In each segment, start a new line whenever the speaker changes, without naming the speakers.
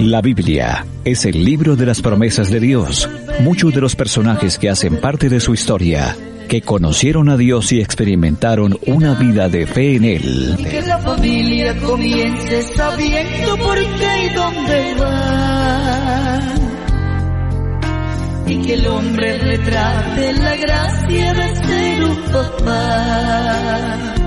La Biblia es el libro de las promesas de Dios. Muchos de los personajes que hacen parte de su historia, que conocieron a Dios y experimentaron una vida de fe en Él.
Y que la familia comience sabiendo por qué y dónde va. Y que el hombre retrate la gracia de ser un papá.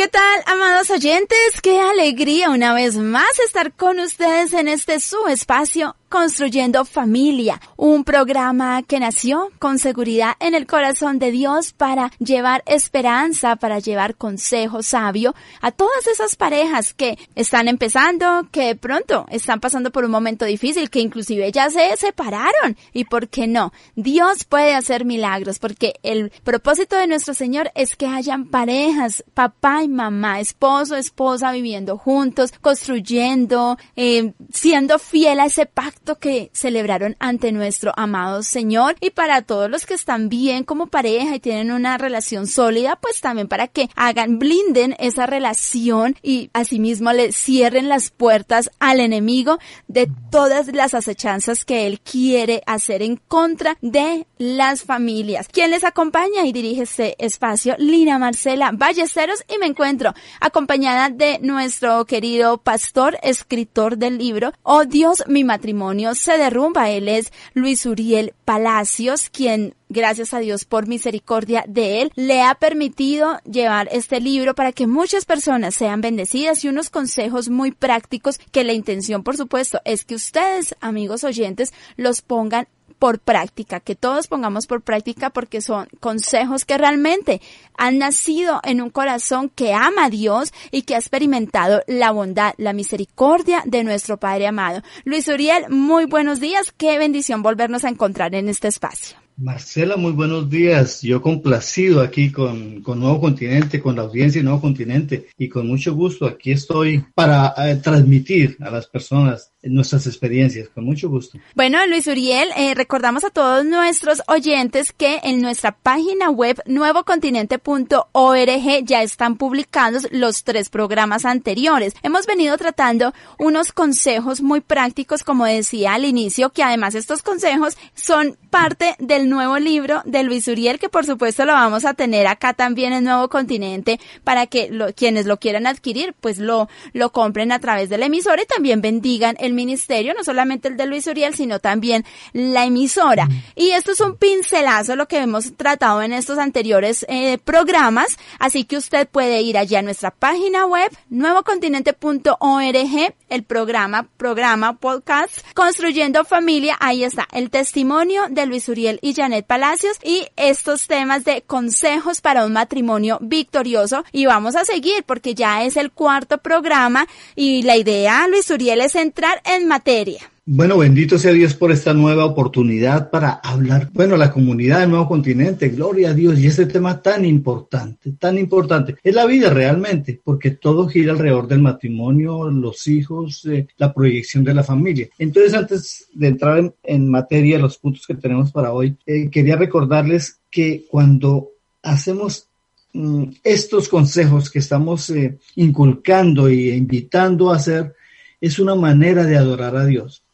¿Qué tal, amados oyentes? Qué alegría una vez más estar con ustedes en este su espacio Construyendo Familia, un programa que nació con seguridad en el corazón de Dios para llevar esperanza, para llevar consejo sabio a todas esas parejas que están empezando, que pronto están pasando por un momento difícil, que inclusive ya se separaron. ¿Y por qué no? Dios puede hacer milagros porque el propósito de nuestro Señor es que hayan parejas, papá y mamá, esposo, esposa viviendo juntos, construyendo, eh, siendo fiel a ese pacto que celebraron ante nuestro amado Señor. Y para todos los que están bien como pareja y tienen una relación sólida, pues también para que hagan, blinden esa relación y asimismo le cierren las puertas al enemigo de todas las acechanzas que él quiere hacer en contra de las familias. Quien les acompaña y dirige este espacio, Lina Marcela Ballesteros. Y me encuentro acompañada de nuestro querido pastor, escritor del libro, Oh Dios, mi matrimonio se derrumba. Él es Luis Uriel Palacios, quien gracias a Dios por misericordia de Él, le ha permitido llevar este libro para que muchas personas sean bendecidas y unos consejos muy prácticos que la intención, por supuesto, es que ustedes, amigos oyentes, los pongan por práctica, que todos pongamos por práctica porque son consejos que realmente han nacido en un corazón que ama a Dios y que ha experimentado la bondad, la misericordia de nuestro Padre amado. Luis Uriel, muy buenos días, qué bendición volvernos a encontrar en este espacio.
Marcela, muy buenos días. Yo complacido aquí con, con, Nuevo Continente, con la audiencia de Nuevo Continente y con mucho gusto aquí estoy para eh, transmitir a las personas nuestras experiencias, con mucho gusto.
Bueno, Luis Uriel, eh, recordamos a todos nuestros oyentes que en nuestra página web nuevocontinente.org ya están publicados los tres programas anteriores. Hemos venido tratando unos consejos muy prácticos, como decía al inicio, que además estos consejos son parte del nuevo libro de Luis Uriel, que por supuesto lo vamos a tener acá también en Nuevo Continente para que quienes lo quieran adquirir, pues lo, lo compren a través de la emisora y también bendigan el ministerio, no solamente el de Luis Uriel, sino también la emisora. Y esto es un pincelazo lo que hemos tratado en estos anteriores eh, programas, así que usted puede ir allá a nuestra página web, nuevocontinente.org, el programa, programa, podcast, Construyendo Familia, ahí está el testimonio de Luis Uriel y Janet Palacios y estos temas de consejos para un matrimonio victorioso y vamos a seguir porque ya es el cuarto programa y la idea, Luis Uriel, es entrar en materia.
Bueno, bendito sea Dios por esta nueva oportunidad para hablar, bueno, la comunidad del nuevo continente, gloria a Dios, y este tema tan importante, tan importante, es la vida realmente, porque todo gira alrededor del matrimonio, los hijos, eh, la proyección de la familia. Entonces, antes de entrar en, materia, los puntos que tenemos para hoy, eh, quería recordarles que cuando hacemos mm, estos consejos que estamos eh, inculcando e invitando a hacer, es una manera de adorar a Dios.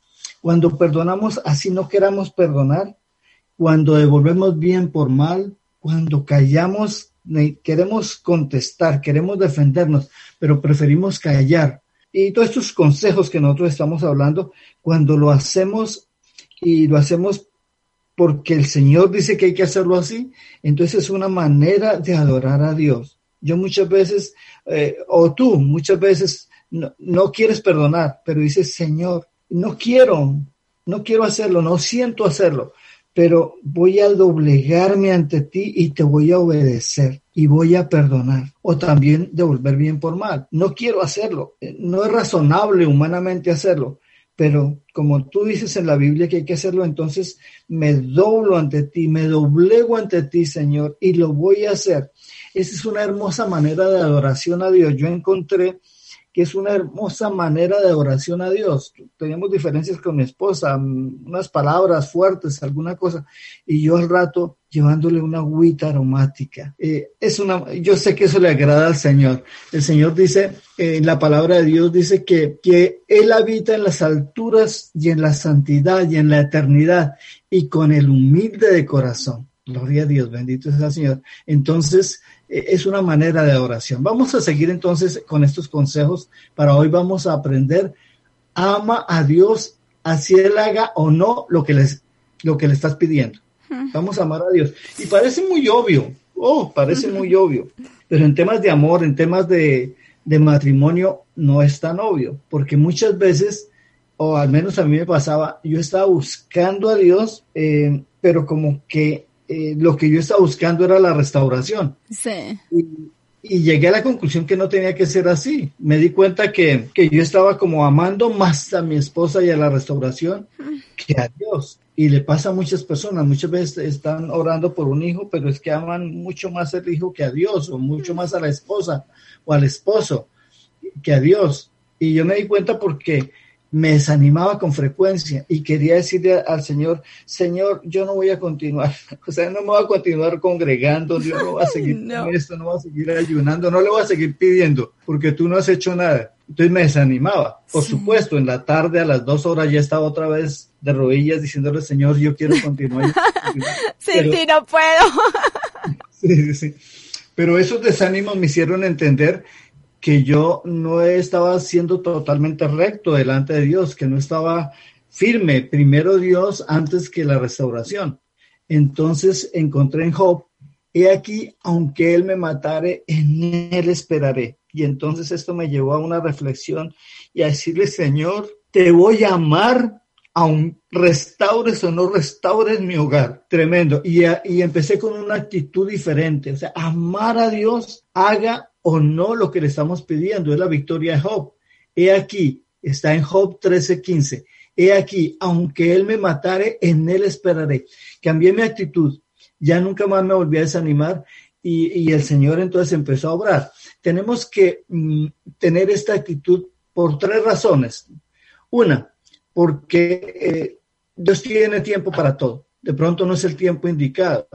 Cuando perdonamos así no queramos perdonar, cuando devolvemos bien por mal, cuando callamos, queremos contestar, queremos defendernos, pero preferimos callar. Y todos estos consejos que nosotros estamos hablando, cuando lo hacemos y lo hacemos porque el Señor dice que hay que hacerlo así, entonces es una manera de adorar a Dios. Yo muchas veces, eh, o tú muchas veces, no, no quieres perdonar, pero dices, Señor, no quiero, no quiero hacerlo, no siento hacerlo, pero voy a doblegarme ante ti y te voy a obedecer y voy a perdonar o también devolver bien por mal. No quiero hacerlo, no es razonable humanamente hacerlo, pero como tú dices en la Biblia que hay que hacerlo, entonces me doblo ante ti, me doblego ante ti, Señor, y lo voy a hacer. Esa es una hermosa manera de adoración a Dios. Yo encontré que es una hermosa manera de oración a Dios. Teníamos diferencias con mi esposa, mm, unas palabras fuertes, alguna cosa, y yo al rato llevándole una agüita aromática. Eh, es una, yo sé que eso le agrada al Señor. El Señor dice, en la palabra de Dios dice que, que Él habita en las alturas y en la santidad y en la eternidad y con el humilde de corazón. Gloria a Dios, bendito sea el Señor. Entonces, eh, es una manera de oración. Vamos a seguir entonces con estos consejos. Para hoy vamos a aprender, ama a Dios, así Él haga o no lo que, les, lo que le estás pidiendo. Vamos a amar a Dios. Y parece muy obvio, oh, parece muy obvio, pero en temas de amor, en temas de, de matrimonio, no es tan obvio, porque muchas veces, o al menos a mí me pasaba, yo estaba buscando a Dios, eh, pero como que eh, lo que yo estaba buscando era la restauración.
Sí.
Y, llegué a la conclusión que no tenía que ser así. Me di cuenta que, que, yo estaba como amando más a mi esposa y a la restauración que a Dios. Y le pasa a muchas personas, muchas veces están orando por un hijo, pero es que aman mucho más al hijo que a Dios, o mucho más a la esposa o al esposo que a Dios. Y yo me di cuenta porque me desanimaba con frecuencia y quería decirle al Señor, Señor, yo no voy a continuar, o sea, no me voy a continuar congregando, yo no voy a seguir con esto, no voy a seguir ayunando, no le voy a seguir pidiendo, porque tú no has hecho nada. Entonces me desanimaba. Por supuesto, en la tarde a las dos horas ya estaba otra vez de rodillas diciéndole, Señor, yo quiero continuar.
Sin ti no puedo.
sí, sí, sí. Pero esos desánimos me hicieron entender que yo no estaba siendo totalmente recto delante de Dios, que no estaba firme, primero Dios antes que la restauración. Entonces encontré en Job, he aquí, aunque él me matare, en él esperaré. Y entonces esto me llevó a una reflexión y a decirle, Señor, te voy a amar aun restaures o no restaures mi hogar. Tremendo. Y, y empecé con una actitud diferente. O sea, amar a Dios, haga o no lo que le estamos pidiendo, es la victoria de Job. He aquí, está en Job 13:15. He aquí, aunque él me matare, en él esperaré. Cambié mi actitud, ya nunca más me volví a desanimar y, el Señor entonces empezó a obrar. Tenemos que mm, tener esta actitud por tres razones. Una, porque eh, Dios tiene tiempo para todo. De pronto no es el tiempo indicado.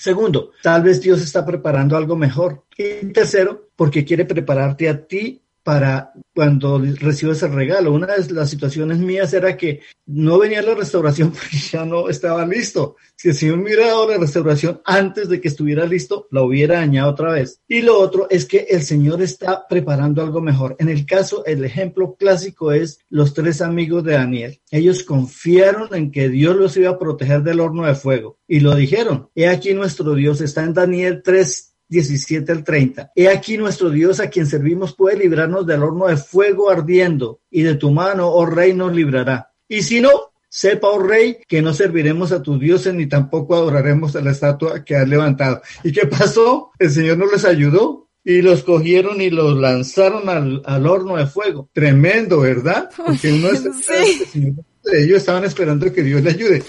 Segundo, tal vez Dios está preparando algo mejor. Y tercero, porque quiere prepararte a ti para cuando recibes el regalo. Una de las situaciones mías era que no venía la restauración porque ya no estaba listo. Si me hubiera dado la restauración antes de que estuviera listo, la hubiera dañado otra vez. Y lo otro es que el Señor está preparando algo mejor. En el caso, el ejemplo clásico es los tres amigos de Daniel. Ellos confiaron en que Dios los iba a proteger del horno de fuego y lo dijeron. He aquí nuestro Dios está en Daniel 3 17 al 30. He aquí nuestro Dios a quien servimos puede librarnos del horno de fuego ardiendo y de tu mano, oh rey, nos librará. Y si no, sepa, oh rey, que no serviremos a tus dioses ni tampoco adoraremos a la estatua que has levantado. ¿Y qué pasó? El Señor no les ayudó y los cogieron y los lanzaron al, al horno de fuego. Tremendo, ¿verdad? Porque no es sí ellos estaban esperando que Dios le ayude,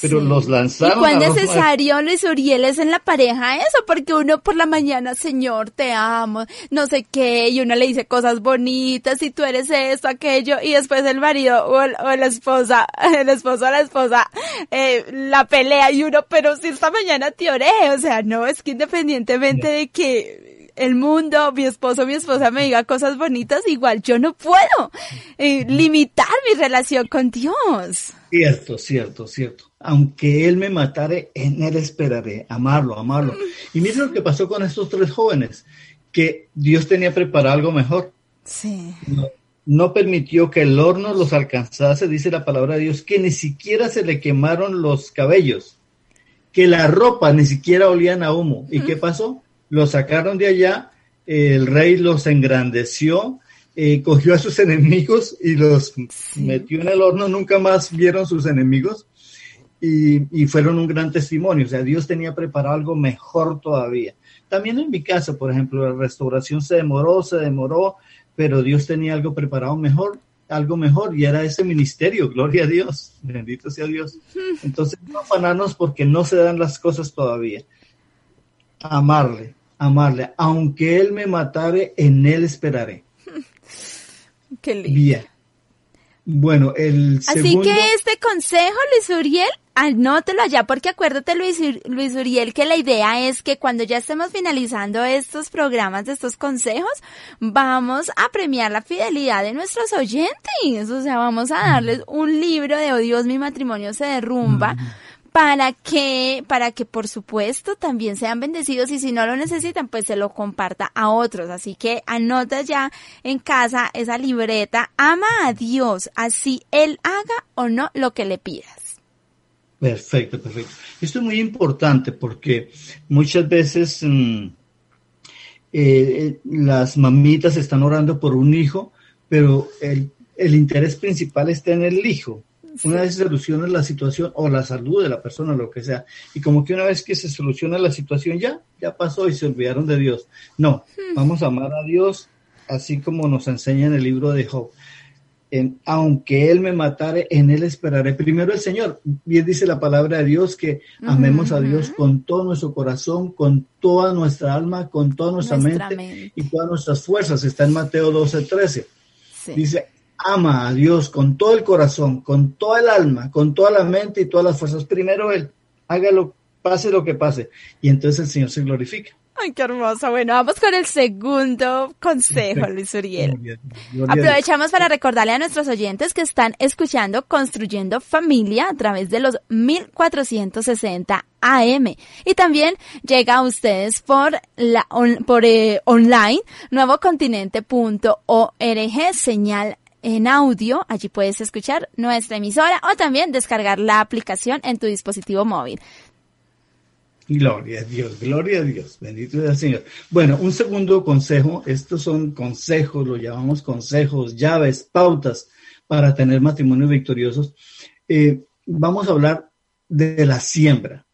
pero los lanzaron.
¿Y cuán necesario, Luis Uriel, es en la pareja eso? Porque uno por la mañana, Señor, te amo, no sé qué, y uno le dice cosas bonitas, y tú eres esto, aquello, y después el marido o, la esposa, el esposo o la esposa, eh, la pelea, y uno, pero si esta mañana te oré, o sea, no, es que independientemente de que el mundo, mi esposo, mi esposa me diga cosas bonitas, igual yo no puedo eh, limitar mi relación con Dios.
Cierto, cierto, cierto. Aunque Él me matare, en Él esperaré, amarlo, amarlo. Y mira lo que pasó con estos tres jóvenes, que Dios tenía preparado algo mejor.
Sí.
No, no permitió que el horno los alcanzase, dice la palabra de Dios, que ni siquiera se le quemaron los cabellos, que la ropa ni siquiera olían a humo. ¿Y qué pasó? Lo sacaron de allá, el rey los engrandeció, eh, cogió a sus enemigos y los metió en el horno, nunca más vieron sus enemigos y, y, fueron un gran testimonio. O sea, Dios tenía preparado algo mejor todavía. También en mi casa, por ejemplo, la restauración se demoró, se demoró, pero Dios tenía algo preparado mejor algo mejor y era ese ministerio, gloria a Dios, bendito sea Dios. Entonces, no afanarnos porque no se dan las cosas todavía. Amarle, amarle, aunque Él me matare, en Él esperaré.
Qué lindo.
Bien. Bueno, el
Así
segundo...
que este consejo, Luis Uriel, anótelo allá porque acuérdate, Luis, Luis Uriel, que la idea es que cuando ya estemos finalizando estos programas de estos consejos, vamos a premiar la fidelidad de nuestros oyentes. O sea, vamos a darles un libro de Oh Dios, mi matrimonio se derrumba para que, para que por supuesto también sean bendecidos y si no lo necesitan, pues se lo comparta a otros. Así que anota ya en casa esa libreta, ama a Dios, así Él haga o no lo que le pidas.
Perfecto, perfecto. Esto es muy importante porque muchas veces mmm, eh, las mamitas están orando por un hijo, pero el, el interés principal está en el hijo una vez se soluciona la situación o la salud de la persona, lo que sea, y como que una vez que se soluciona la situación ya, ya pasó y se olvidaron de Dios. No, vamos a amar a Dios así como nos enseña en el libro de Job. En, aunque Él me matare, en Él esperaré. Primero el Señor. Bien dice la palabra de Dios que amemos a Dios con todo nuestro corazón, con toda nuestra alma, con toda nuestra, nuestra mente, mente, y todas nuestras fuerzas. Está en Mateo 12, 13. Sí. Dice, ama a Dios con todo el corazón, con toda el alma, con toda la mente y todas las fuerzas. Primero Él, hágalo, pase lo que pase. Y entonces el Señor se glorifica.
Ay, qué hermoso. Bueno, vamos con el segundo consejo, Luis Uriel. Aprovechamos para recordarle a nuestros oyentes que están escuchando Construyendo Familia a través de los 1460 AM. Y también llega a ustedes por la on, por eh, online nuevocontinente.org señal en audio, allí puedes escuchar nuestra emisora o también descargar la aplicación en tu dispositivo móvil.
Gloria a Dios, gloria a Dios, bendito sea el Señor. Bueno, un segundo consejo, estos son consejos, lo llamamos consejos, llaves, pautas para tener matrimonios victoriosos. Eh, vamos a hablar de la siembra.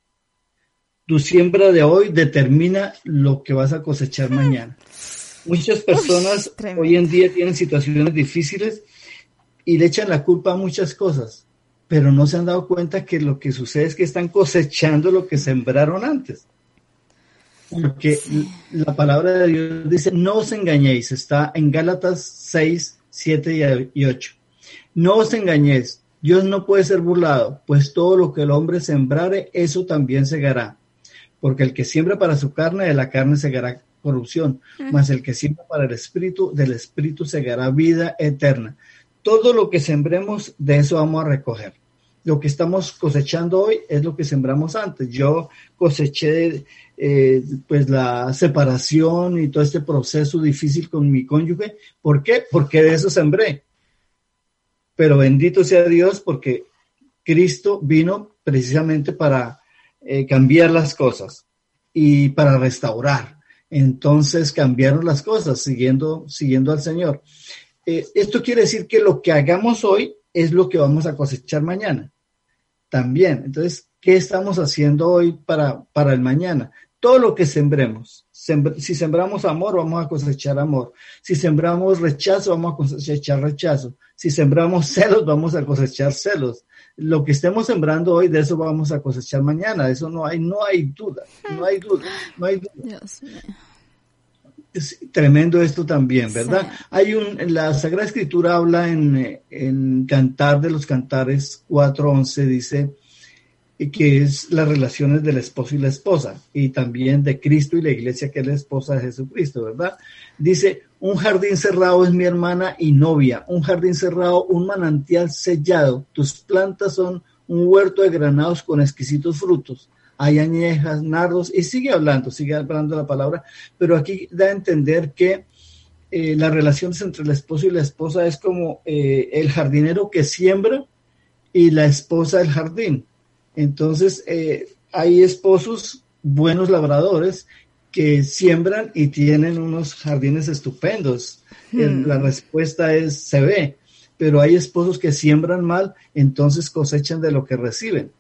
Tu siembra de hoy determina lo que vas a cosechar mañana. Muchas personas Uy, hoy en día tienen situaciones difíciles y le echan la culpa a muchas cosas, pero no se han dado cuenta que lo que sucede es que están cosechando lo que sembraron antes. Porque sí. la palabra de Dios dice, no os engañéis, está en Gálatas 6, 7 y 8. No os engañéis, Dios no puede ser burlado, pues todo lo que el hombre sembrare, eso también segará. Porque el que siembra para su carne, de la carne segará corrupción, mas el que siembra para el espíritu, del espíritu segará vida eterna. Todo lo que sembremos, de eso vamos a recoger. Lo que estamos cosechando hoy es lo que sembramos antes. Yo coseché eh, pues la separación y todo este proceso difícil con mi cónyuge. ¿Por qué? Porque de eso sembré. Pero bendito sea Dios porque Cristo vino precisamente para eh, cambiar las cosas y para restaurar entonces cambiaron las cosas siguiendo, siguiendo al Señor. Eh, esto quiere decir que lo que hagamos hoy es lo que vamos a cosechar mañana. También. Entonces, ¿qué estamos haciendo hoy para, para el mañana? Todo lo que sembremos. Sembr si sembramos amor, vamos a cosechar amor. Si sembramos rechazo, vamos a cosechar rechazo. Si sembramos celos, vamos a cosechar celos. Lo que estemos sembrando hoy, de eso vamos a cosechar mañana. Eso no hay, no hay duda. No hay duda. No hay duda.
Dios mío.
Es tremendo esto también, ¿verdad? Sí. Hay un, la Sagrada Escritura habla en, en Cantar de los Cantares 4.11, dice que es las relaciones del esposo y la esposa, y también de Cristo y la iglesia que es la esposa de Jesucristo, ¿verdad? Dice, un jardín cerrado es mi hermana y novia, un jardín cerrado, un manantial sellado, tus plantas son un huerto de granados con exquisitos frutos hay añejas, nardos, y sigue hablando, sigue hablando la palabra, pero aquí da a entender que eh, las relaciones entre el esposo y la esposa es como eh, el jardinero que siembra y la esposa del jardín. Entonces, eh, hay esposos buenos labradores que siembran y tienen unos jardines estupendos. Hmm. La respuesta es, se ve, pero hay esposos que siembran mal, entonces cosechan de lo que reciben.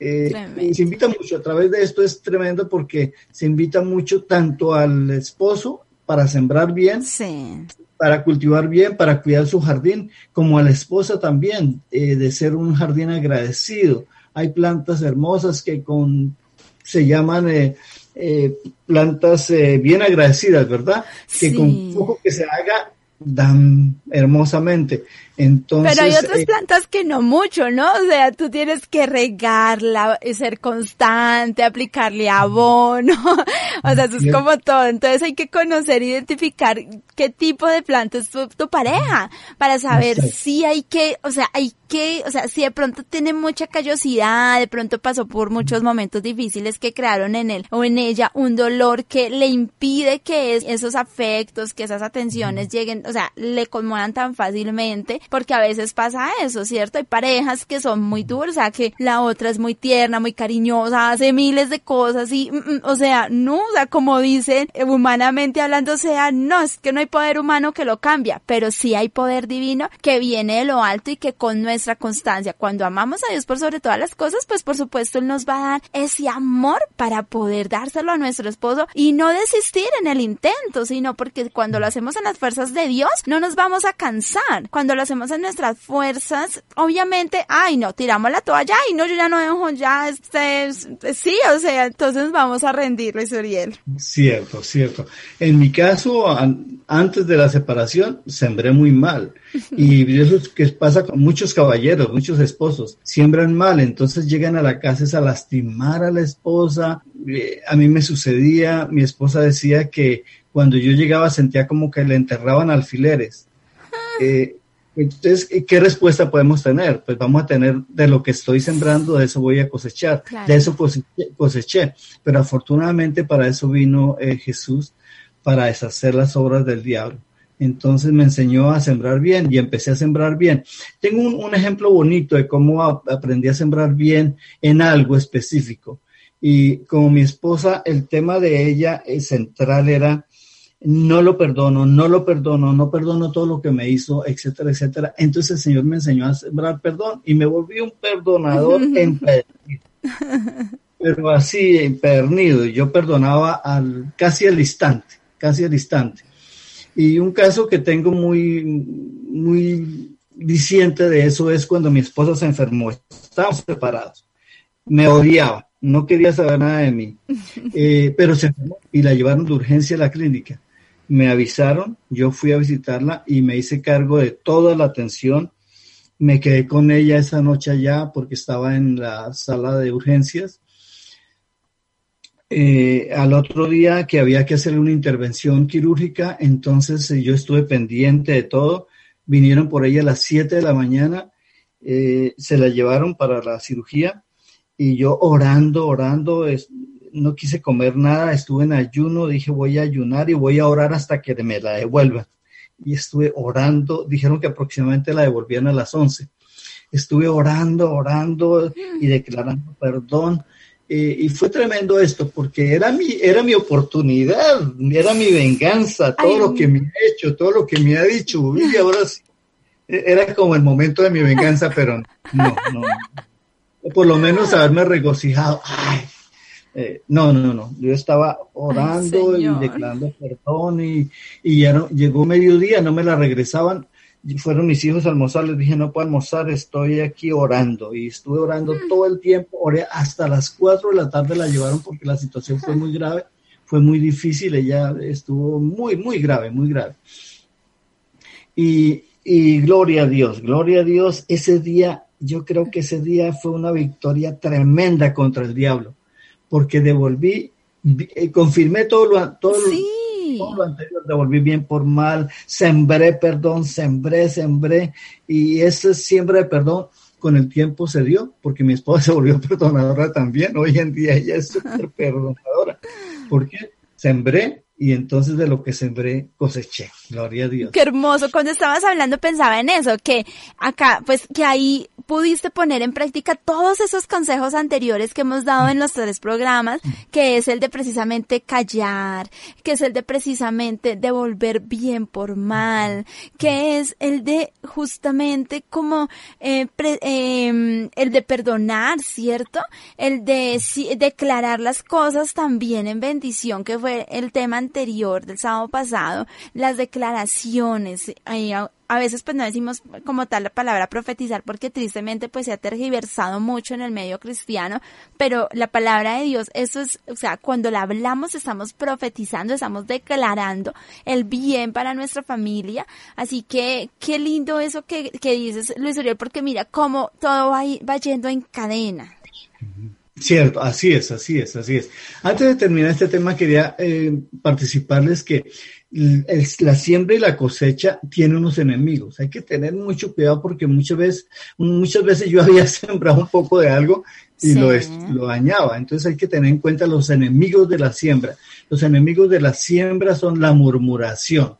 Eh, se invita mucho a través de esto, es tremendo porque se invita mucho tanto al esposo para sembrar bien,
Sí.
para cultivar bien, para cuidar su jardín, como a la esposa también, eh, de ser un jardín agradecido. Hay plantas hermosas que con se llaman eh, eh, plantas eh, bien agradecidas, ¿verdad? Que
Sí.
con poco que se haga dan hermosamente. Entonces,
Pero hay otras
eh,
plantas que no mucho, ¿no? O sea, tú tienes que regarla, ser constante, aplicarle abono. o sea, eso es como todo. Entonces hay que conocer, identificar qué tipo de planta es tu, tu pareja para saber si hay que, o sea, hay que, o sea, si de pronto tiene mucha callosidad, de pronto pasó por muchos momentos difíciles que crearon en él o en ella un dolor que le impide que es- esos afectos, que esas atenciones lleguen, o sea, le conmuevan tan fácilmente, porque a veces pasa eso, ¿cierto? Hay parejas que son muy duras, o sea, que la otra es muy tierna, muy cariñosa, hace miles de cosas y, mm, mm, o sea, no, como dicen, eh, humanamente hablando, o sea, no, es que no hay poder humano que lo cambia, pero sí hay poder divino que viene de lo alto y que con nuestra constancia, cuando amamos a Dios por sobre todas las cosas, pues por supuesto Él nos va a dar ese amor para poder dárselo a nuestro esposo y no desistir en el intento, sino porque cuando lo hacemos en las fuerzas de Dios, no nos vamos a cansar. Cuando en nuestras fuerzas, obviamente, ay no, tiramos la toalla, ay no, yo ya no dejo ya, este, sí, o sea, entonces vamos a rendir, Luis Uriel.
Cierto, cierto. En mi caso, an- antes de la separación, sembré muy mal. Y eso es que pasa con muchos caballeros, muchos esposos. Siembran mal, entonces llegan a la casa es a lastimar a la esposa. Eh, A mí me sucedía, mi esposa decía que cuando yo llegaba sentía como que le enterraban alfileres. Eh, entonces, ¿qué respuesta podemos tener? Pues vamos a tener de lo que estoy sembrando, de eso voy a cosechar,
Claro.
de eso coseché, coseché. Pero afortunadamente para eso vino eh, Jesús, para deshacer las obras del diablo. Entonces me enseñó a sembrar bien y empecé a sembrar bien. Tengo un, un ejemplo bonito de cómo a- aprendí a sembrar bien en algo específico. Y como mi esposa, el tema de ella eh, central era no lo perdono, no lo perdono, no perdono todo lo que me hizo, etcétera, etcétera. Entonces el Señor me enseñó a sembrar perdón y me volví un perdonador empedernido. Pero así, empernido. Yo perdonaba al, casi al instante, casi al instante. Y un caso que tengo muy, muy diciente de eso es cuando mi esposa se enfermó. Estábamos separados. Me odiaba, no quería saber nada de mí. Eh, pero se enfermó y la llevaron de urgencia a la clínica. Me avisaron, yo fui a visitarla y me hice cargo de toda la atención. Me quedé con ella esa noche allá porque estaba en la sala de urgencias. Eh, al otro día que había que hacer una intervención quirúrgica, entonces eh, yo estuve pendiente de todo. Vinieron por ella a las 7 de la mañana, eh, se la llevaron para la cirugía y yo orando, orando, es- no quise comer nada, estuve en ayuno, dije voy a ayunar y voy a orar hasta que me la devuelvan. Y estuve orando, dijeron que aproximadamente la devolvían a las 11. Estuve orando, orando y declarando perdón. Eh, y fue tremendo esto, porque era mi, era mi oportunidad, era mi venganza, todo
Ay.
lo que me ha hecho, todo lo que me ha dicho. Y ahora sí, eh, era como el momento de mi venganza, pero no, no. no. Por lo menos haberme regocijado. Ay, eh, no, no, no. Yo estaba orando y declarando perdón y, y ya no, llegó mediodía, no me la regresaban. Fueron mis hijos a almorzar, les dije no puedo almorzar, estoy aquí orando y estuve orando todo el tiempo, oré hasta las 4 de la tarde la llevaron porque la situación fue muy grave, fue muy difícil, ella estuvo muy, muy grave, muy grave. Y, y gloria a Dios, gloria a Dios, ese día, yo creo que ese día fue una victoria tremenda contra el diablo, porque devolví, eh, confirmé todo lo, todo lo-
Sí.
todo lo anterior, devolví bien por mal, sembré perdón, sembré, sembré, y ese siembra de perdón con el tiempo se dio, porque mi esposa se volvió perdonadora también, hoy en día ella es súper perdonadora, porque sembré y entonces de lo que sembré coseché, gloria a Dios.
Qué hermoso. Cuando estabas hablando pensaba en eso, que acá, pues, que hay pudiste poner en práctica todos esos consejos anteriores que hemos dado en los tres programas, que es el de precisamente callar, que es el de precisamente devolver bien por mal, que es el de justamente como eh, em, el de perdonar, ¿cierto? El de declarar las cosas también en bendición, que fue el tema anterior del sábado pasado, las declaraciones. a veces pues no decimos como tal la palabra profetizar porque tristemente pues se ha tergiversado mucho en el medio cristiano, pero la palabra de Dios, eso es, o sea, cuando la hablamos estamos profetizando, estamos declarando el bien para nuestra familia, así que qué lindo eso que, que dices Luis Uriel, porque mira cómo todo va, va yendo en cadena.
Cierto, así es, así es, así es. Antes de terminar este tema, quería eh, participarles que la siembra y la cosecha tienen unos enemigos. Hay que tener mucho cuidado porque muchas veces, muchas veces yo había sembrado un poco de algo y lo, lo dañaba. Entonces hay que tener en cuenta los enemigos de la siembra. Los enemigos de la siembra son la murmuración,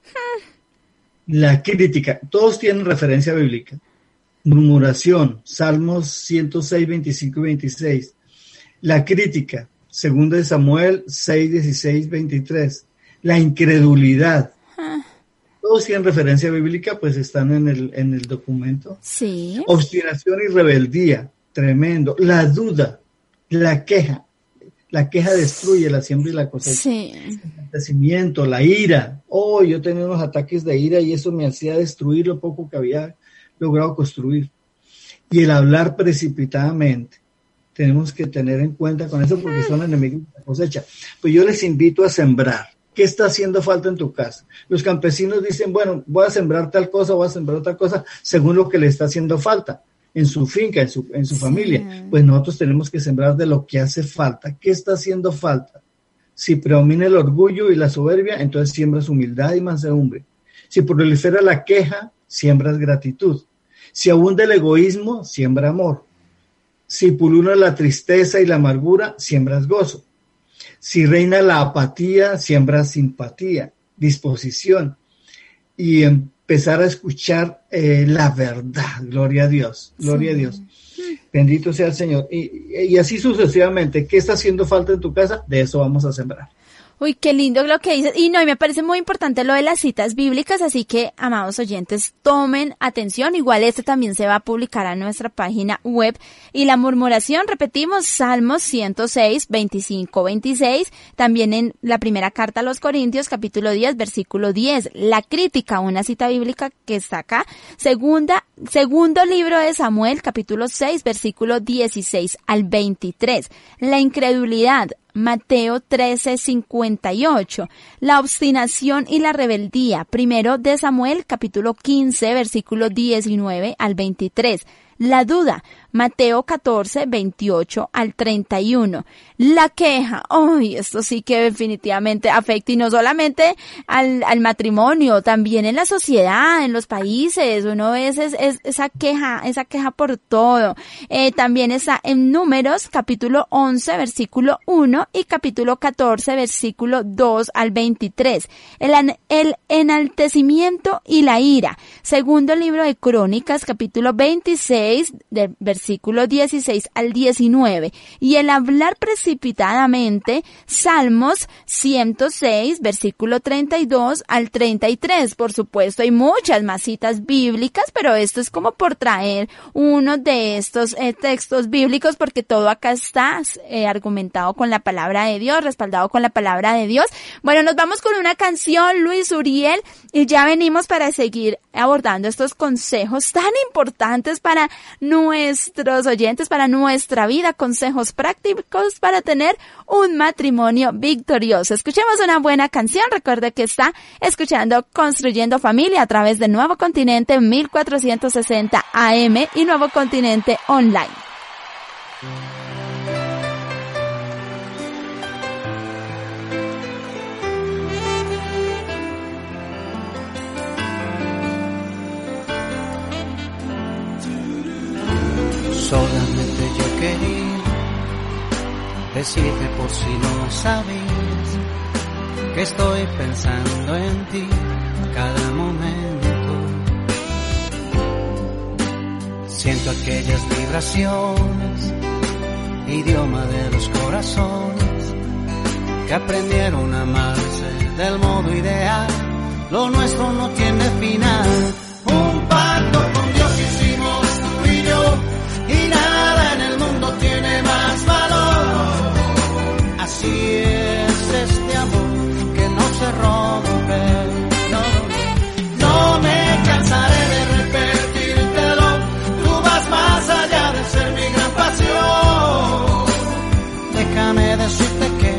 la crítica. Todos tienen referencia bíblica. Murmuración, Salmos 106, 25 y 26 la crítica, segundo de Samuel 6, 16, 23. La incredulidad. Ah. Todos tienen referencia bíblica, pues están en el, en el documento.
Sí.
Obstinación y rebeldía, tremendo. La duda, la queja. La queja destruye la siembra y la cosecha.
Sí.
El la ira. Oh, yo tenía unos ataques de ira y eso me hacía destruir lo poco que había logrado construir. Y el hablar precipitadamente tenemos que tener en cuenta con eso porque son enemigos de la cosecha. Pues yo les invito a sembrar. ¿Qué está haciendo falta en tu casa? Los campesinos dicen, bueno, voy a sembrar tal cosa, voy a sembrar otra cosa, según lo que le está haciendo falta en su finca, en su, en su familia. Pues nosotros tenemos que sembrar de lo que hace falta. ¿Qué está haciendo falta? Si predomina el orgullo y la soberbia, entonces siembras humildad y mansedumbre. Si prolifera la queja, siembras gratitud. Si abunda el egoísmo, siembra amor. Si pulula la tristeza y la amargura, siembras gozo. Si reina la apatía, siembras simpatía, disposición. Y empezar a escuchar eh, la verdad. Gloria a Dios, gloria a Dios. Bendito sea el Señor. Y, y así sucesivamente. ¿Qué está haciendo falta en tu casa? De eso vamos a sembrar.
Uy, qué lindo lo que dices. Y no, y me parece muy importante lo de las citas bíblicas, así que, amados oyentes, tomen atención. Igual este también se va a publicar a nuestra página web. Y la murmuración, repetimos, Salmos 106, 25, 26. También en la primera carta a los Corintios, capítulo 10, versículo 10. La crítica, una cita bíblica que está acá. Segunda, segundo libro de Samuel, capítulo 6, versículo 16 al 23. La incredulidad, Mateo 13:58. La obstinación y la rebeldía. Primero de Samuel capítulo 15 versículo 19 al 23. La duda. Mateo 14, 28 al 31. La queja, ¡ay! esto sí que definitivamente afecta y no solamente al, al matrimonio, también en la sociedad, en los países, uno ve es, esa queja, esa queja por todo. Eh, también está en Números, capítulo 11, versículo 1 y capítulo 14, versículo 2 al 23. El, el enaltecimiento y la ira. Segundo libro de Crónicas, capítulo 26, de versículo versículo 16 al 19, y el hablar precipitadamente, Salmos 106, versículo 32 al 33. Por supuesto, hay muchas más citas bíblicas, pero esto es como por traer uno de estos eh, textos bíblicos, porque todo acá está eh, argumentado con la palabra de Dios, respaldado con la palabra de Dios. Bueno, nos vamos con una canción, Luis Uriel, y ya venimos para seguir abordando estos consejos tan importantes para nuestro nuestros oyentes para nuestra vida, consejos prácticos para tener un matrimonio victorioso. Escuchemos una buena canción. Recuerde que está escuchando Construyendo Familia a través de Nuevo Continente 1460 AM y Nuevo Continente Online.
Quería decirte por si no sabías que estoy pensando en ti cada momento.
Siento aquellas vibraciones, idioma de los corazones que aprendieron a amarse del modo ideal. Lo nuestro no tiene final. Un pacto valor. Así es este amor que no se rompe. No, no me cansaré de repetírtelo. Tú vas más allá de ser mi gran pasión. Déjame decirte que,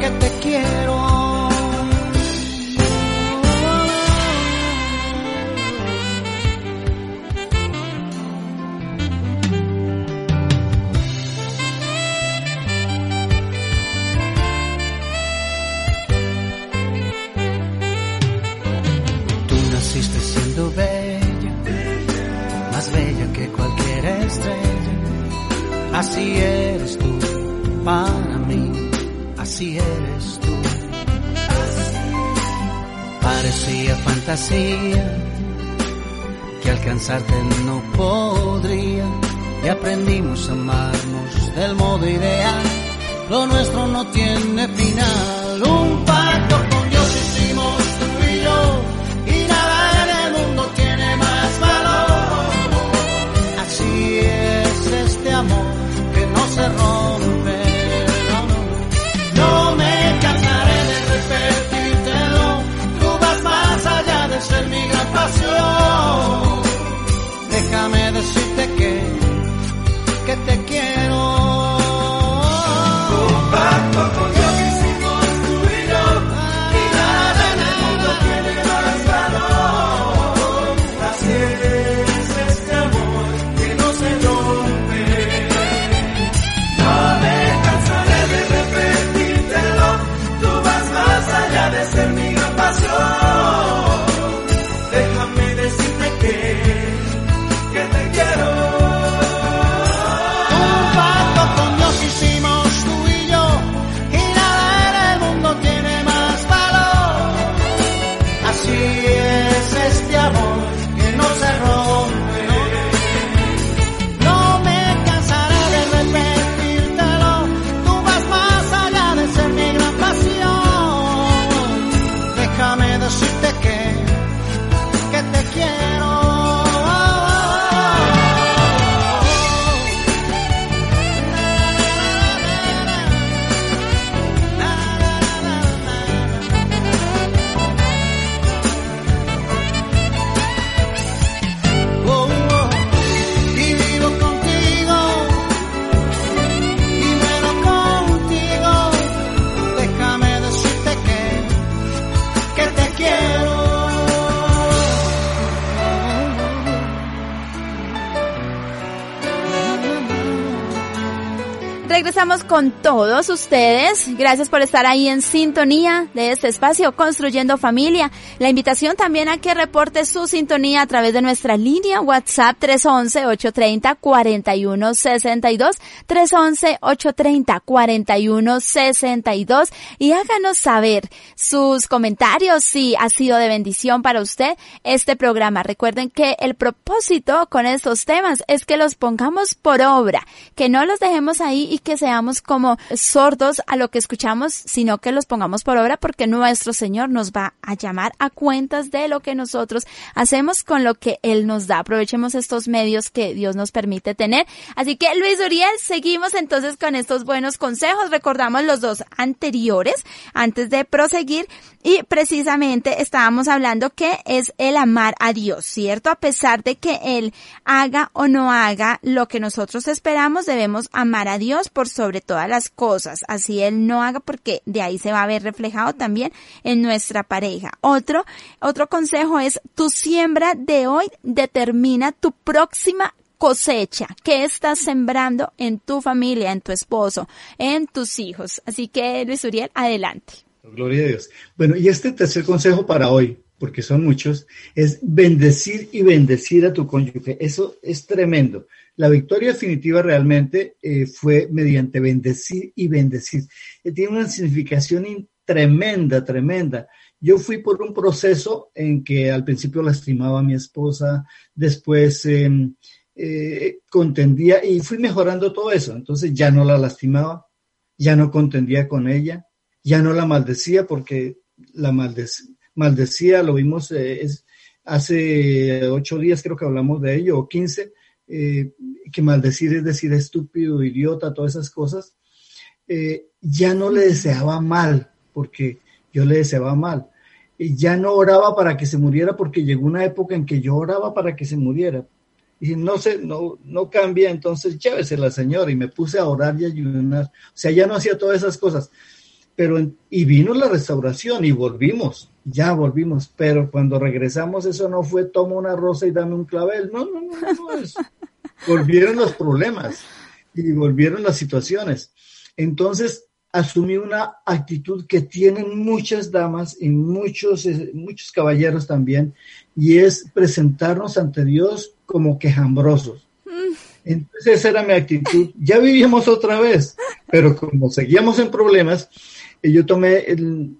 que te quiero. Que alcanzarte no podría y aprendimos a amarnos del modo ideal. Lo nuestro no tiene final, ser mi gran pasión.
Todos ustedes. Gracias por estar ahí en sintonía de este espacio Construyendo Familia. La invitación también a que reporte su sintonía a través de nuestra línea WhatsApp 311-830-4162, 311-830-4162 y háganos saber sus comentarios si ha sido de bendición para usted este programa. Recuerden que el propósito con estos temas es que los pongamos por obra, que no los dejemos ahí y que seamos como sordos a lo que escuchamos, sino que los pongamos por obra porque nuestro Señor nos va a llamar a cuentas de lo que nosotros hacemos con lo que Él nos da. Aprovechemos estos medios que Dios nos permite tener. Así que Luis Uriel, seguimos entonces con estos buenos consejos. Recordamos los dos anteriores antes de proseguir y precisamente estábamos hablando que es el amar a Dios, ¿cierto? A pesar de que Él haga o no haga lo que nosotros esperamos, debemos amar a Dios por sobre todas las cosas. Así Él no haga porque de ahí se va a ver reflejado también en nuestra pareja. Otro, otro consejo es tu siembra de hoy determina tu próxima cosecha que estás sembrando en tu familia, en tu esposo, en tus hijos. Así que Luis Uriel, adelante.
Gloria a Dios. Bueno, y este tercer consejo para hoy, porque son muchos, es bendecir y bendecir a tu cónyuge. Eso es tremendo. La victoria definitiva realmente eh, fue mediante bendecir y bendecir. Eh, tiene una significación tremenda, tremenda. yo fui por un proceso en que al principio lastimaba a mi esposa, después em, eh, contendía y fui mejorando todo eso. Entonces ya no la lastimaba, ya no contendía con ella, ya no la maldecía porque la maldecía, lo vimos eh, hace ocho días creo que hablamos de ello, o quince, eh, que maldecir es decir estúpido, idiota, todas esas cosas. ya no le deseaba mal, porque yo le deseaba mal y ya no oraba para que se muriera porque llegó una época en que yo oraba para que se muriera. Y no se, no, no cambia, entonces llévesela, Señor. Y me puse a orar y ayunar. O sea, ya no hacía todas esas cosas. Pero, y vino la restauración y volvimos, ya volvimos. Pero cuando regresamos, eso no fue toma una rosa y dame un clavel. No, no, no, no. Es, volvieron los problemas y volvieron las situaciones. Entonces, asumí una actitud que tienen muchas damas y muchos, eh, muchos caballeros también, y es presentarnos ante Dios como quejambrosos. Mm. Entonces esa era mi actitud. Ya vivíamos otra vez, pero como seguíamos en problemas, yo tomé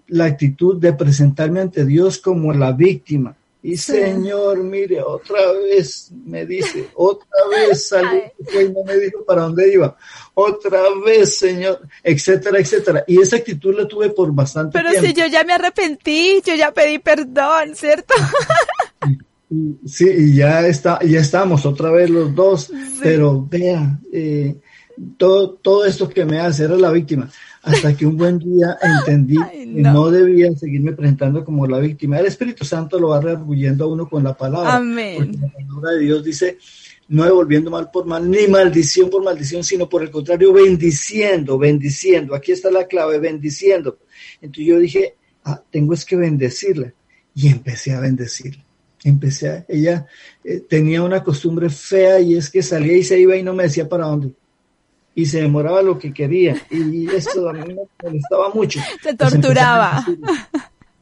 la actitud de presentarme ante Dios como la víctima. Y Señor, mire, otra vez me dice, otra vez salí, y no me dijo para dónde iba, otra vez, Señor, etcétera, etcétera. Y esa actitud la tuve por bastante
tiempo.
Pero
si yo ya me arrepentí, yo ya pedí perdón, ¿cierto?
Sí, y ya está, ya estamos otra vez los dos, pero vea, eh, todo, todo esto que me hace era la víctima hasta que un buen día entendí que no debía seguirme presentando como la víctima. El Espíritu Santo lo va rearguyendo a uno con la palabra.
Amén.
la palabra de Dios dice, no devolviendo mal por mal, ni maldición por maldición, sino por el contrario, bendiciendo, bendiciendo. Aquí está la clave, bendiciendo. Entonces yo dije, ah, tengo es que bendecirla. Y empecé a bendecirla. Empecé a, ella eh, tenía una costumbre fea y es que salía y se iba y no me decía para dónde y se demoraba lo que quería y eso a mí me molestaba mucho.
Se torturaba.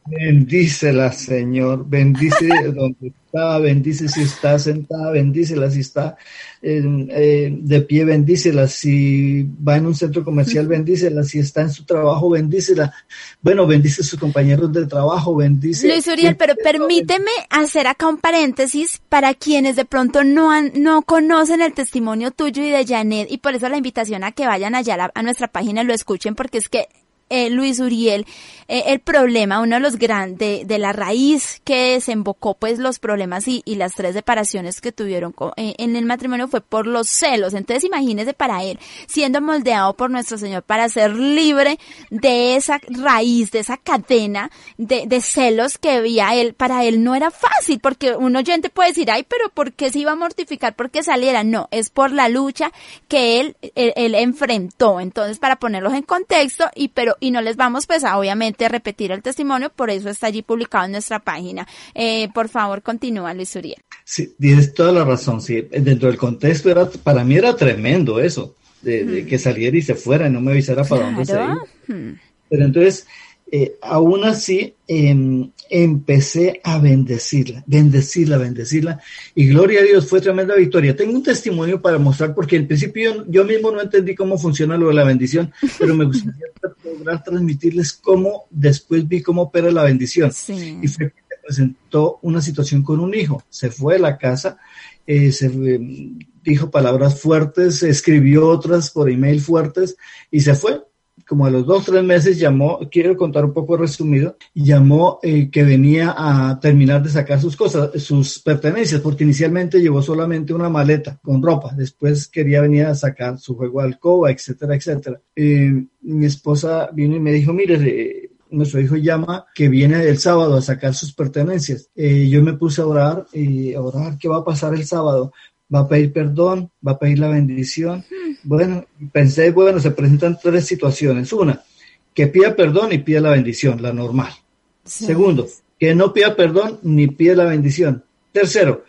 Bendícela, Señor, bendice donde está, bendice si está sentada, bendícela si está eh, de pie, bendícela si va en un centro comercial, bendícela si está en su trabajo, bendícela. Bueno, bendice a sus compañeros de trabajo, bendice.
Luis Uriel, pero permíteme hacer acá un paréntesis para quienes de pronto no han, no conocen el testimonio tuyo y de Janet y por eso la invitación a que vayan allá a nuestra página y lo escuchen porque es que eh, Luis Uriel, eh, el problema, uno de los grandes, de, la raíz que desembocó pues los problemas y, y las tres separaciones que tuvieron eh, en el matrimonio fue por los celos. Entonces imagínese para él, siendo moldeado por nuestro Señor para ser libre de esa raíz, de esa cadena de, de celos que había él, para él no era fácil, porque un oyente puede decir, ay, pero ¿por qué se iba a mortificar porque saliera? No, es por la lucha que él, él, él enfrentó. Entonces, para ponerlos en contexto, y pero y no les vamos pues a obviamente repetir el testimonio, por eso está allí publicado en nuestra página. Eh, por favor, continúa Luis Uriel.
Sí, tienes toda la razón, sí, dentro del contexto era, para mí era tremendo eso, de, que saliera y se fuera y no me avisara para dónde se iba. Pero entonces, eh, aún así em, empecé a bendecirla, bendecirla, bendecirla. Y gloria a Dios, fue tremenda victoria. Tengo un testimonio para mostrar, porque en principio yo, mismo no entendí cómo funciona lo de la bendición, pero me gustaría lograr transmitirles cómo después vi cómo opera la bendición. Y fue que se presentó una situación con un hijo. Se fue de la casa, eh, se em, dijo palabras fuertes, escribió otras por email fuertes y se fue como a los dos, tres meses llamó, quiero contar un poco resumido, llamó eh, que venía a terminar de sacar sus cosas, sus pertenencias, porque inicialmente llevó solamente una maleta con ropa, después quería venir a sacar su juego de alcoba, etcétera, etcétera. Eh, mi esposa vino y me dijo, mire, eh, nuestro hijo llama que viene el sábado a sacar sus pertenencias. yo me puse a orar y a orar qué va a pasar el sábado va a pedir perdón, va a pedir la bendición. Bueno, pensé, bueno, se presentan tres situaciones. Una, que pida perdón y pida la bendición, la normal. Segundo, que no pida perdón ni pida la bendición. Tercero,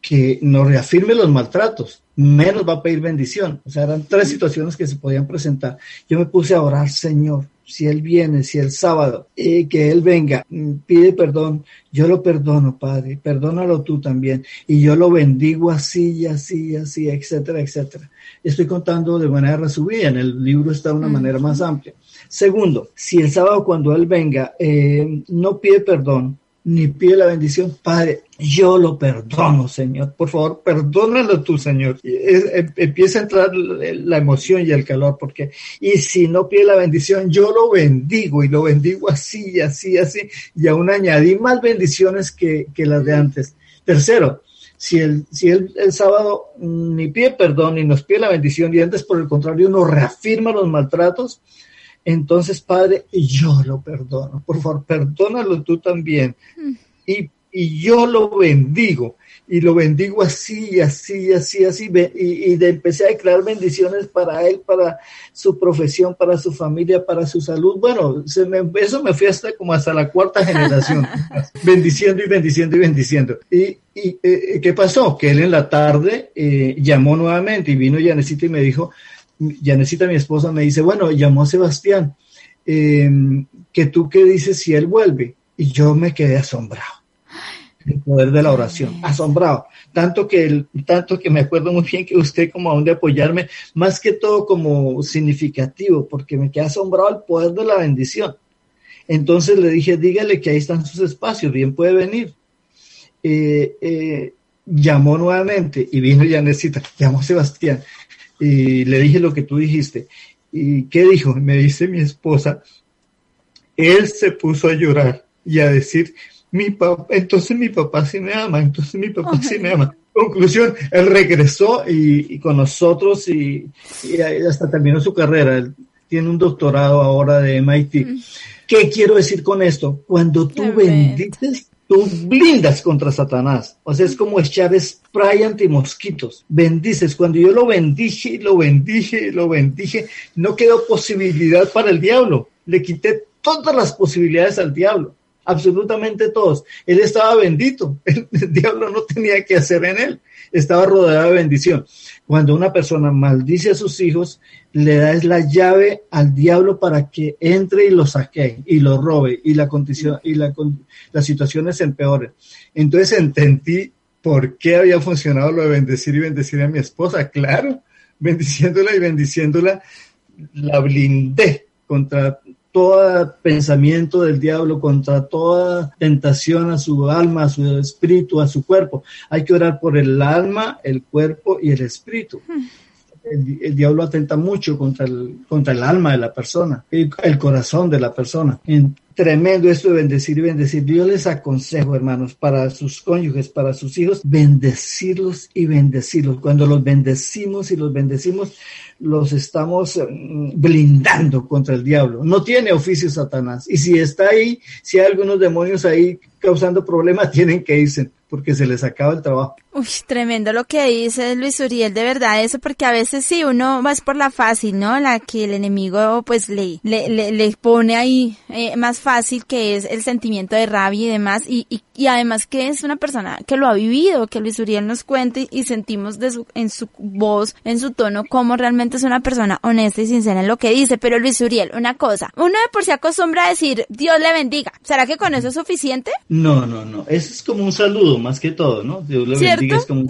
que no reafirme los maltratos, menos va a pedir bendición. O sea, eran tres situaciones que se podían presentar. Yo me puse a orar, Señor, si él viene, si el sábado, eh, que él venga, mm, pide perdón, yo lo perdono, Padre, perdónalo tú también, y yo lo bendigo así y así y así, etcétera, etcétera. Estoy contando de manera resumida, en el libro está de una manera más amplia. Segundo, si el sábado cuando él venga eh, no pide perdón, ni pide la bendición, Padre, yo lo perdono, Señor. Por favor, perdónalo tú, Señor. Em, empieza a entrar la emoción y el calor, porque, y si no pide la bendición, yo lo bendigo y lo bendigo así, así, así, y aún añadí más bendiciones que, que las de antes. Tercero, si el, si el, el, sábado ni pide perdón ni nos pide la bendición y antes por el contrario nos reafirma los maltratos, entonces, Padre, yo lo perdono. Por favor, perdónalo tú también. Mm. Y, y yo lo bendigo. Y lo bendigo así, así, así, así. Y, y de, empecé a declarar bendiciones para él, para su profesión, para su familia, para su salud. Bueno, se me, eso me fui hasta como hasta la cuarta generación, bendiciendo y bendiciendo y bendiciendo. Y, y eh, ¿qué pasó? Que él en la tarde eh, llamó nuevamente y vino Yanecita y me dijo, Yanecita, mi esposa, me dice, bueno, llamó a Sebastián, em, que tú qué dices si él vuelve. Y yo me quedé asombrado. El poder de la oración, asombrado. Tanto que, tanto que me acuerdo muy bien que usted como aún de apoyarme, más que todo como significativo, porque me quedé asombrado el poder de la bendición. Entonces le dije, dígale que ahí están sus espacios, bien puede venir. Eh, eh, llamó nuevamente y vino Yanecita, llamó Sebastián y le dije lo que tú dijiste. ¿Y qué dijo? Me dice mi esposa, él se puso a llorar y a decir, mi papá, entonces mi papá sí me ama, entonces mi papá sí me ama. Conclusión, él regresó y, con nosotros y, hasta terminó su carrera. Él tiene un doctorado ahora de MIT. Mm. ¿Qué quiero decir con esto? Cuando tú bendices, tú blindas contra Satanás. O sea, es como echar spray antimosquitos. Bendices. Cuando yo lo bendije, lo bendije, lo bendije, no quedó posibilidad para el diablo. Le quité todas las posibilidades al diablo. Absolutamente todos. Él estaba bendito. El, diablo no tenía que hacer en él. Estaba rodeado de bendición. Cuando una persona maldice a sus hijos, le da la llave al diablo para que entre y lo saque y lo robe y la condición y la, las situaciones se empeoren. Entonces entendí por qué había funcionado lo de bendecir y bendecir a mi esposa. Claro, bendiciéndola y bendiciéndola, la blindé contra todo pensamiento del diablo, contra toda tentación a su alma, a su espíritu, a su cuerpo. Hay que orar por el alma, el cuerpo y el espíritu. El, diablo atenta mucho contra el, contra el alma de la persona, el, corazón de la persona. Tremendo esto de bendecir y bendecir. Yo les aconsejo, hermanos, para sus cónyuges, para sus hijos, bendecirlos y bendecirlos. Cuando los bendecimos y los bendecimos, los estamos mm, blindando contra el diablo. No tiene oficio Satanás. Y si está ahí, si hay algunos demonios ahí causando problemas, tienen que irse porque se les acaba el trabajo.
Uy, tremendo lo que dice Luis Uriel, de verdad, eso porque a veces sí, uno va por la fácil, ¿no? La que el enemigo pues le, le, le, pone ahí eh, más fácil que es el sentimiento de rabia y demás, y, y, y, además que es una persona que lo ha vivido, que Luis Uriel nos cuente y sentimos de su, en su voz, en su tono, como realmente es una persona honesta y sincera en lo que dice, pero Luis Uriel, una cosa, uno de por sí acostumbra a decir, Dios le bendiga, ¿será que con eso es suficiente?
No, no, no, eso es como un saludo más que todo, ¿no? Dios le bendiga es como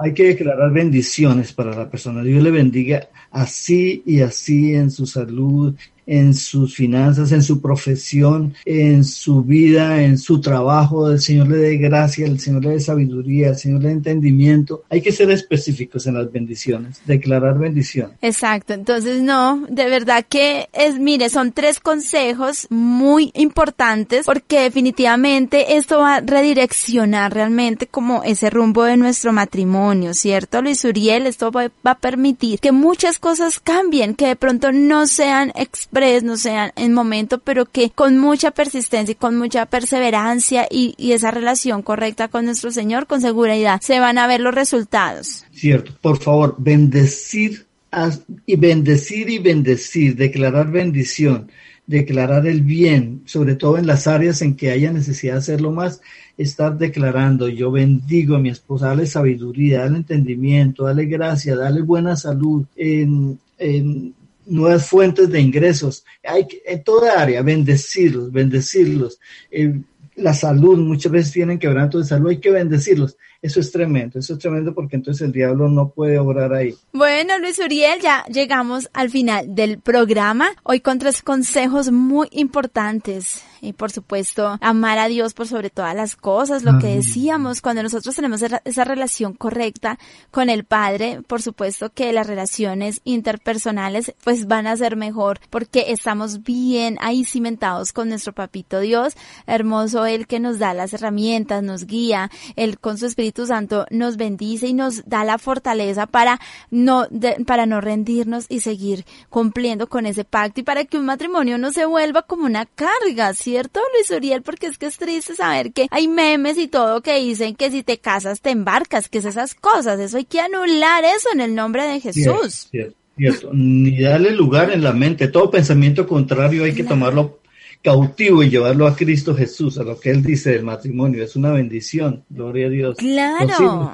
hay que declarar bendiciones para la persona. Dios le bendiga así y así en su salud, en sus finanzas, en su profesión, en su vida, en su trabajo. El Señor le dé gracia, el Señor le dé sabiduría, el Señor le dé entendimiento. Hay que ser específicos en las bendiciones, declarar bendición.
Exacto. Entonces, no, de verdad que es, mire, son tres consejos muy importantes porque definitivamente esto va a redireccionar realmente como ese rumbo de nuestro matrimonio, ¿cierto, Luis Uriel? Esto va, a permitir que muchas cosas cambien, que de pronto no sean no sean en momento, pero que con mucha persistencia y con mucha perseverancia y, esa relación correcta con nuestro Señor, con seguridad, se van a ver los resultados.
Cierto, por favor, bendecir y bendecir y bendecir, declarar bendición, declarar el bien, sobre todo en las áreas en que haya necesidad de hacerlo más, estar declarando, yo bendigo a mi esposa, dale sabiduría, dale entendimiento, dale gracia, dale buena salud, en, en nuevas fuentes de ingresos. Hay que, en toda área, bendecirlos, bendecirlos. Eh, la salud, muchas veces tienen quebranto de salud, hay que bendecirlos. Eso es tremendo, eso es tremendo porque entonces el diablo no puede obrar ahí.
Bueno, Luis Uriel, ya llegamos al final del programa. Hoy con tres consejos muy importantes. Y por supuesto, amar a Dios por sobre todas las cosas, lo que decíamos, cuando nosotros tenemos esa relación correcta con el Padre, por supuesto que las relaciones interpersonales pues van a ser mejor porque estamos bien ahí cimentados con nuestro papito Dios, hermoso Él que nos da las herramientas, nos guía, Él con su Espíritu Santo nos bendice y nos da la fortaleza para no, para no rendirnos y seguir cumpliendo con ese pacto y para que un matrimonio no se vuelva como una carga, ¿cierto, Luis Uriel? Porque es que es triste saber que hay memes y todo que dicen que si te casas te embarcas, que es esas cosas, eso hay que anular eso en el nombre de Jesús.
Cierto, cierto, Ni darle lugar en la mente, todo pensamiento contrario hay que tomarlo cautivo y llevarlo a Cristo Jesús, a lo que Él dice del matrimonio. Es una bendición, gloria a Dios.
Claro.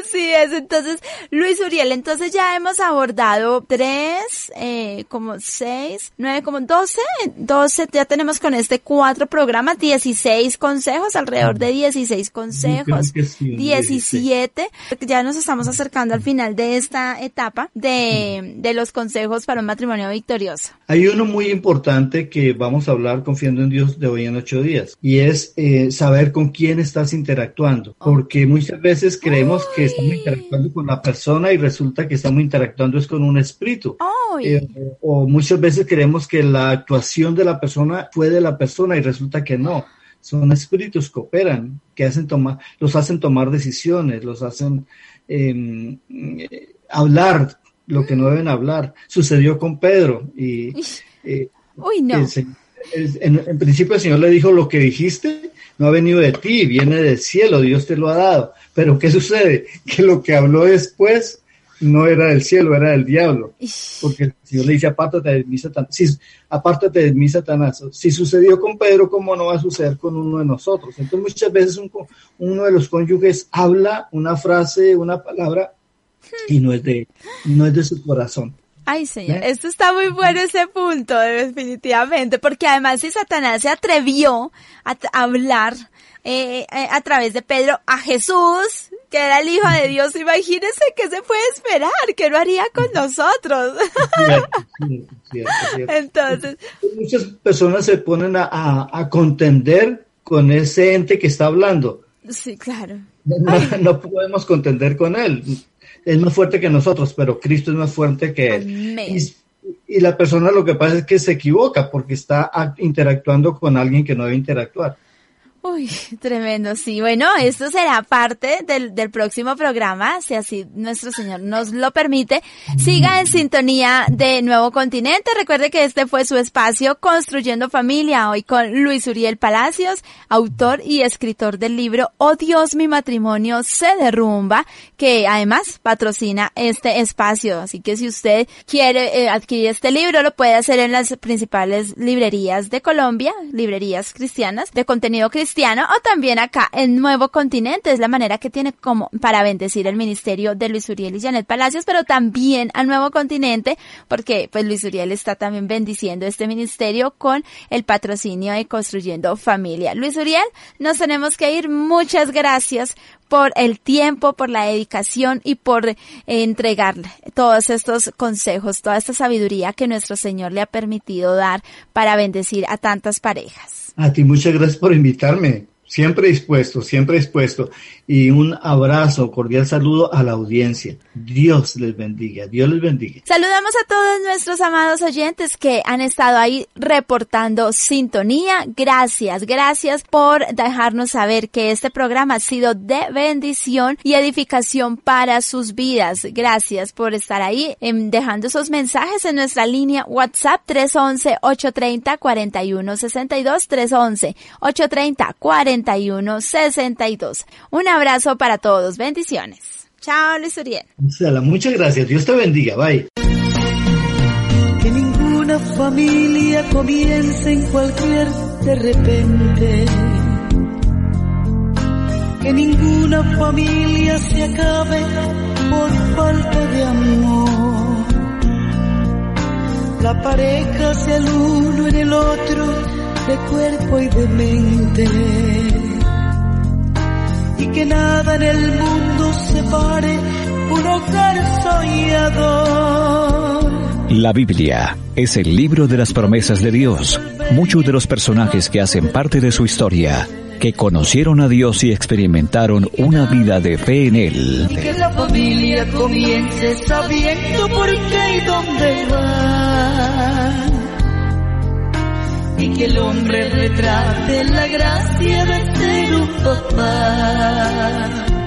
Así es, entonces, Luis Uriel, entonces ya hemos abordado tres, eh, como seis, nueve, como doce, doce, ya tenemos con este cuatro programas, dieciséis consejos, alrededor de dieciséis consejos, diecisiete, ya nos estamos acercando al final de esta etapa de, de los consejos para un matrimonio victorioso.
Hay uno muy importante que vamos a hablar confiando en Dios de hoy en ocho días, y es eh, saber con quién estás interactuando, porque muchas veces creemos que estamos interactuando con la persona y resulta que estamos interactuando es con un espíritu. Eh, o muchas veces creemos que la actuación de la persona fue de la persona y resulta que no. Son espíritus que operan, que hacen tomar, los hacen tomar decisiones, los hacen em, eh, hablar lo que no deben hablar. Sucedió con Pedro y
eh, Uy, no.
en, en, principio el Señor le dijo lo que dijiste no ha venido de ti, viene del cielo, Dios te lo ha dado. Pero ¿qué sucede? Que lo que habló después no era del cielo, era del diablo. Porque el Señor le dice, apártate de mí, Satanás. Si, apártate de mí, Satanás. Si sucedió con Pedro, ¿cómo no va a suceder con uno de nosotros? Entonces muchas veces uno de los cónyuges habla una frase, una palabra, y no es de, no es de su corazón.
Ay, señor, ¿Eh? esto está muy bueno ese punto, definitivamente, porque además si Satanás se atrevió a, hablar eh, eh, a través de Pedro a Jesús, que era el Hijo de Dios, imagínese qué se puede esperar, que lo haría con nosotros. Entonces.
Muchas personas se ponen a, a, contender con ese ente que está hablando.
Sí, claro.
no podemos contender con él es más fuerte que nosotros, pero Cristo es más fuerte que Él. Y, y, la persona lo que pasa es que se equivoca porque está interactuando con alguien que no debe interactuar.
Uy, tremendo, sí. Bueno, esto será parte del, del, próximo programa, si así nuestro Señor nos lo permite. Siga en sintonía de Nuevo Continente. Recuerde que este fue su espacio Construyendo Familia, hoy con Luis Uriel Palacios, autor y escritor del libro Oh Dios, mi matrimonio se derrumba, que además patrocina este espacio. Así que si usted quiere eh, adquirir este libro, lo puede hacer en las principales librerías de Colombia, librerías cristianas de contenido cristiano o también acá en Nuevo Continente. Es la manera que tiene como para bendecir el ministerio de Luis Uriel y Janet Palacios, pero también al Nuevo Continente porque pues Luis Uriel está también bendiciendo este ministerio con el patrocinio de Construyendo Familia. Luis Uriel, nos tenemos que ir. Muchas gracias por el tiempo, por la dedicación y por eh, entregarle todos estos consejos, toda esta sabiduría que nuestro Señor le ha permitido dar para bendecir a tantas parejas.
A ti muchas gracias por invitarme. Siempre dispuesto, siempre dispuesto. Y un abrazo, cordial saludo a la audiencia. Dios les bendiga, Dios les bendiga.
Saludamos a todos nuestros amados oyentes que han estado ahí reportando sintonía. Gracias, gracias por dejarnos saber que este programa ha sido de bendición y edificación para sus vidas. Gracias por estar ahí em, dejando esos mensajes en nuestra línea WhatsApp 311-830-4162, 311-830-4162. 62. Un abrazo para todos. Bendiciones. Chao, Luis Uriel.
Muchas gracias. Dios te bendiga. Bye.
Que ninguna familia comience en cualquier de repente. Que ninguna familia se acabe por falta de amor la pareja sea el uno en el otro, de cuerpo y de mente. Y que nada en el mundo separe un hogar soñador.
La Biblia es el libro de las promesas de Dios. Muchos de los personajes que hacen parte de su historia que conocieron a Dios y experimentaron una vida de fe en Él.
Y que la familia comience sabiendo por qué y dónde va. Y que el hombre retrate la gracia de ser un papá.